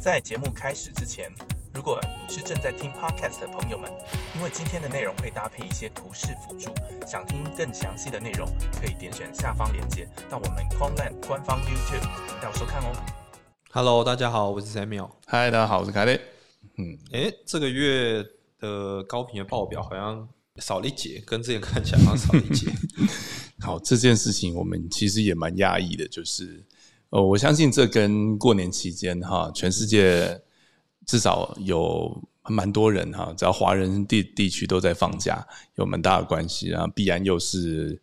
在节目开始之前，如果你是正在听 podcast 的朋友们，因为今天的内容会搭配一些图示辅助，想听更详细的内容，可以点选下方链接到我们 Conland 官方 YouTube 频道收看哦。Hello，大家好，我是 Samuel。嗨，大家好，我是凯雷。嗯，诶，这个月的高频的报表好像少了一节，跟之前看起来好像少了一节。好，这件事情我们其实也蛮压抑的，就是呃，我相信这跟过年期间哈，全世界至少有蛮多人哈，只要华人地地区都在放假，有蛮大的关系。啊必然又是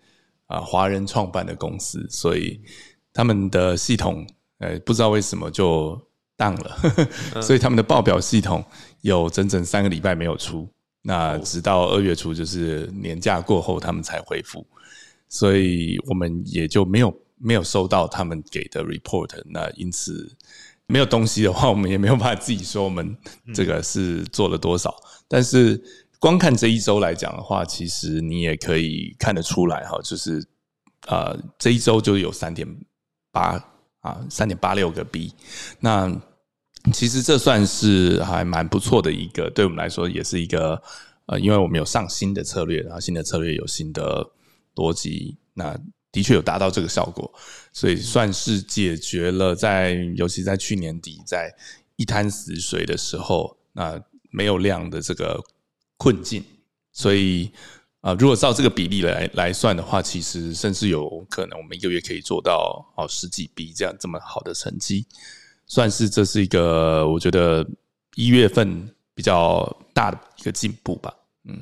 啊华人创办的公司，所以他们的系统呃不知道为什么就当了，所以他们的报表系统有整整三个礼拜没有出。那直到二月初，就是年假过后，他们才恢复。所以我们也就没有没有收到他们给的 report，那因此没有东西的话，我们也没有办法自己说我们这个是做了多少。但是光看这一周来讲的话，其实你也可以看得出来哈，就是呃这一周就有三点八啊，三点八六个 B，那其实这算是还蛮不错的一个，对我们来说也是一个呃，因为我们有上新的策略，然后新的策略有新的。逻辑，那的确有达到这个效果，所以算是解决了在，尤其在去年底在一滩死水的时候，那没有量的这个困境。所以啊，如果照这个比例来来算的话，其实甚至有可能我们一个月可以做到哦十几笔这样这么好的成绩，算是这是一个我觉得一月份比较大的一个进步吧，嗯。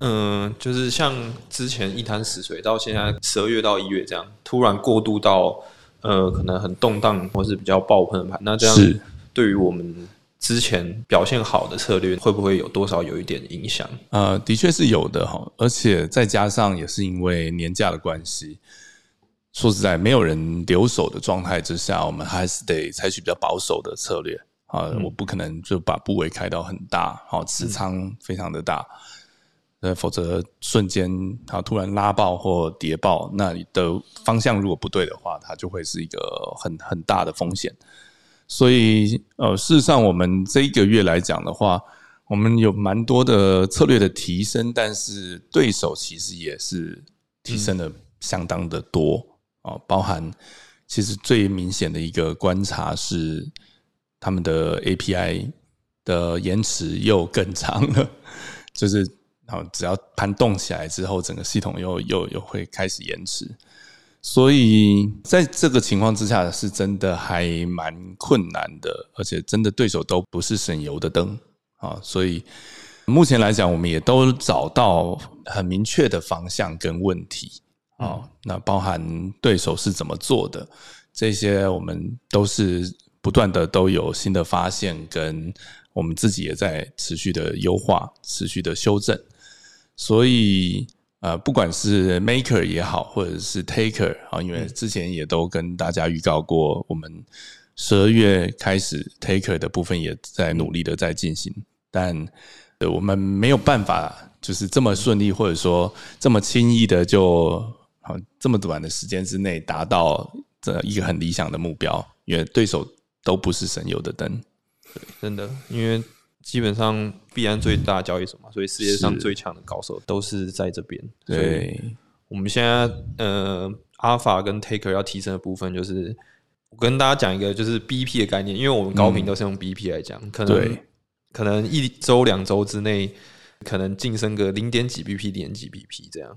嗯，就是像之前一滩死水，到现在十二月到一月这样，突然过渡到呃，可能很动荡或是比较爆喷的盘，那这样对于我们之前表现好的策略，会不会有多少有一点影响？呃，的确是有的哈，而且再加上也是因为年假的关系，说实在，没有人留守的状态之下，我们还是得采取比较保守的策略啊，我不可能就把部位开到很大，好持仓非常的大。呃，否则瞬间它突然拉爆或跌爆，那你的方向如果不对的话，它就会是一个很很大的风险。所以，呃，事实上，我们这一个月来讲的话，我们有蛮多的策略的提升，但是对手其实也是提升的相当的多啊。包含其实最明显的一个观察是，他们的 API 的延迟又更长了，就是。然后只要盘动起来之后，整个系统又又又会开始延迟，所以在这个情况之下，是真的还蛮困难的，而且真的对手都不是省油的灯啊。所以目前来讲，我们也都找到很明确的方向跟问题啊。那包含对手是怎么做的，这些我们都是不断的都有新的发现，跟我们自己也在持续的优化、持续的修正。所以，呃，不管是 maker 也好，或者是 taker 啊，因为之前也都跟大家预告过，我们十二月开始 taker 的部分也在努力的在进行，但我们没有办法就是这么顺利，或者说这么轻易的就好这么短的时间之内达到这一个很理想的目标，因为对手都不是省油的灯，对，真的，因为。基本上必然最大交易所嘛，所以世界上最强的高手都是在这边。对，我们现在呃，Alpha 跟 Taker 要提升的部分，就是我跟大家讲一个就是 BP 的概念，因为我们高频都是用 BP 来讲，可能可能一周两周之内可能晋升个零点几 BP、零点几 BP 这样。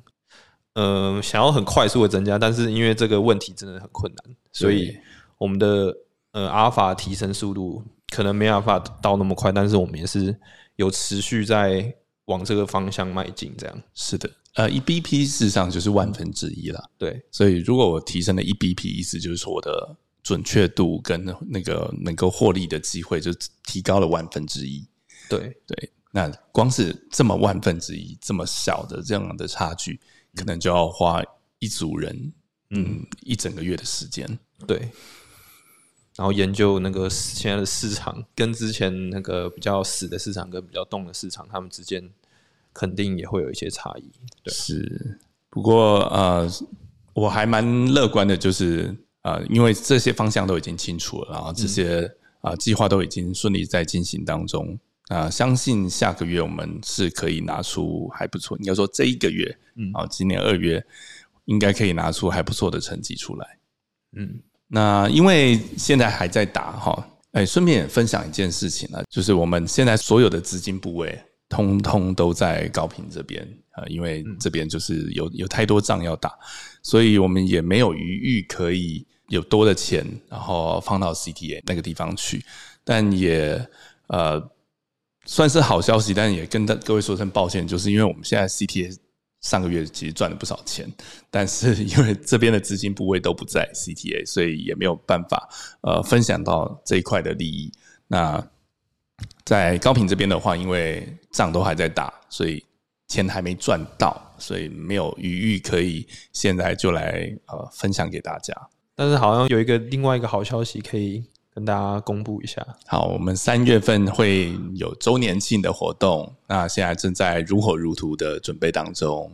嗯，想要很快速的增加，但是因为这个问题真的很困难，所以我们的呃 Alpha 提升速度。可能没办法到那么快，但是我们也是有持续在往这个方向迈进。这样是的，呃，一 BP 事实上就是万分之一了。对，所以如果我提升了一 BP，意思就是说我的准确度跟那个能够获利的机会就提高了万分之一。对对，那光是这么万分之一这么小的这样的差距，可能就要花一组人嗯一整个月的时间。对。然后研究那个现在的市场，跟之前那个比较死的市场跟比较动的市场，他们之间肯定也会有一些差异。对，是。不过呃，我还蛮乐观的，就是呃，因为这些方向都已经清楚了，然后这些啊，计划都已经顺利在进行当中。啊，相信下个月我们是可以拿出还不错。应该说这一个月，嗯，啊，今年二月应该可以拿出还不错的成绩出来。嗯，那因为现在还在打哈，哎，顺便也分享一件事情呢，就是我们现在所有的资金部位，通通都在高频这边啊，因为这边就是有有太多仗要打，所以我们也没有余裕可以有多的钱，然后放到 CTA 那个地方去，但也呃。算是好消息，但也跟各位说声抱歉，就是因为我们现在 CTA 上个月其实赚了不少钱，但是 因为这边的资金部位都不在 CTA，所以也没有办法呃分享到这一块的利益。那在高频这边的话，因为账都还在打，所以钱还没赚到，所以没有余裕可以现在就来呃分享给大家。但是好像有一个另外一个好消息可以。跟大家公布一下，好，我们三月份会有周年庆的活动，那现在正在如火如荼的准备当中，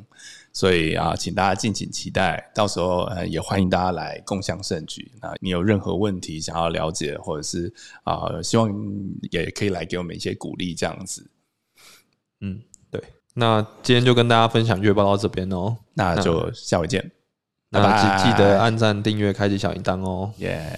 所以啊，请大家敬请期待，到时候呃也欢迎大家来共享盛举。那你有任何问题想要了解，或者是啊，希望也可以来给我们一些鼓励，这样子。嗯，对，那今天就跟大家分享月报到这边哦，那就下回见，那记记得按赞、订阅、开启小铃铛哦，耶。